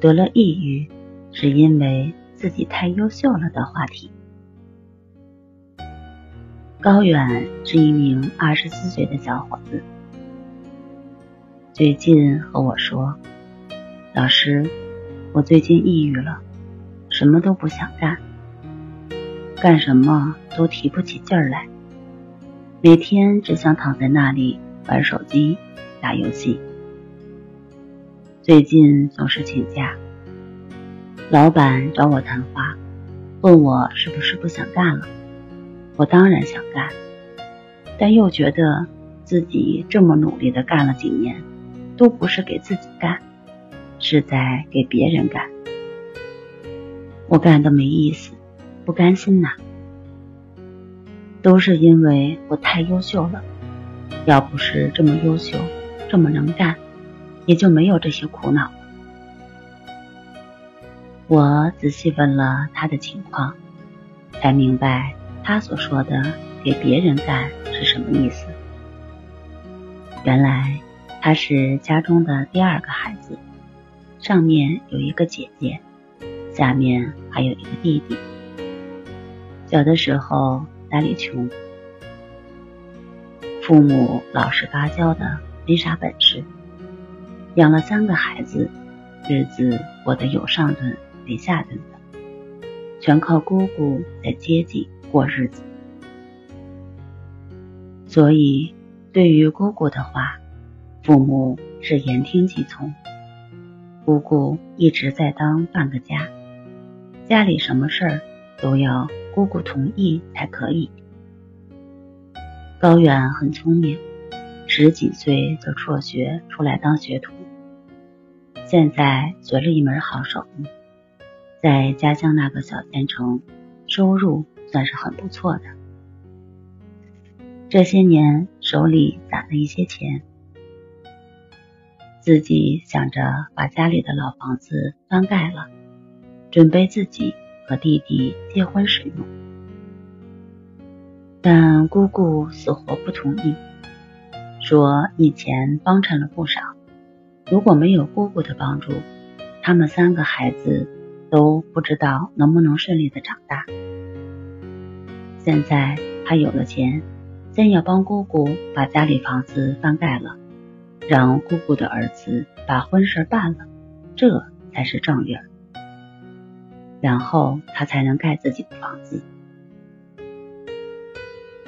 得了抑郁，是因为自己太优秀了的话题。高远是一名二十四岁的小伙子，最近和我说：“老师，我最近抑郁了，什么都不想干，干什么都提不起劲儿来，每天只想躺在那里玩手机、打游戏。”最近总是请假，老板找我谈话，问我是不是不想干了。我当然想干，但又觉得自己这么努力的干了几年，都不是给自己干，是在给别人干。我干的没意思，不甘心呐。都是因为我太优秀了，要不是这么优秀，这么能干。也就没有这些苦恼。我仔细问了他的情况，才明白他所说的“给别人干”是什么意思。原来他是家中的第二个孩子，上面有一个姐姐，下面还有一个弟弟。小的时候家里穷，父母老实巴交的，没啥本事。养了三个孩子，日子过得有上顿没下顿的，全靠姑姑在接济过日子。所以，对于姑姑的话，父母是言听计从。姑姑一直在当半个家，家里什么事儿都要姑姑同意才可以。高远很聪明，十几岁就辍学出来当学徒。现在学了一门好手艺，在家乡那个小县城，收入算是很不错的。这些年手里攒了一些钱，自己想着把家里的老房子翻盖了，准备自己和弟弟结婚使用。但姑姑死活不同意，说以前帮衬了不少。如果没有姑姑的帮助，他们三个孩子都不知道能不能顺利的长大。现在他有了钱，先要帮姑姑把家里房子翻盖了，让姑姑的儿子把婚事办了，这才是正理儿。然后他才能盖自己的房子。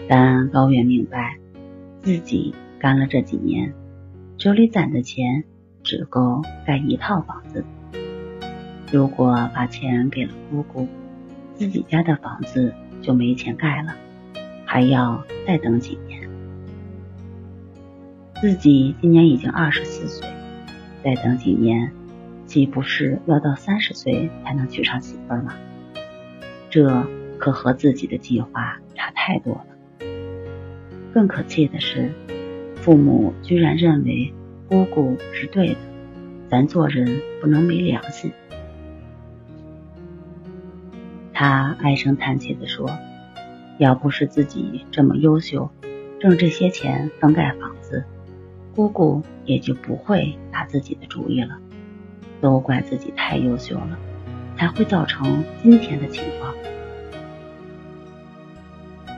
但高远明白，自己干了这几年，手里攒的钱。只够盖一套房子。如果把钱给了姑姑，自己家的房子就没钱盖了，还要再等几年。自己今年已经二十四岁，再等几年，岂不是要到三十岁才能娶上媳妇吗？这可和自己的计划差太多了。更可气的是，父母居然认为。姑姑是对的，咱做人不能没良心。他唉声叹气的说：“要不是自己这么优秀，挣这些钱能盖房子，姑姑也就不会打自己的主意了。都怪自己太优秀了，才会造成今天的情况。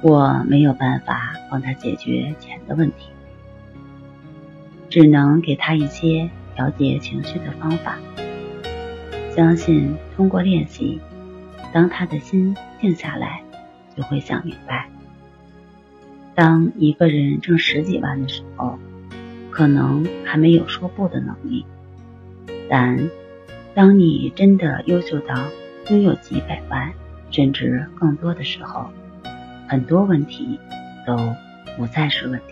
我没有办法帮他解决钱的问题。”只能给他一些调节情绪的方法，相信通过练习，当他的心静下来，就会想明白。当一个人挣十几万的时候，可能还没有说不的能力，但当你真的优秀到拥有几百万甚至更多的时候，很多问题都不再是问题。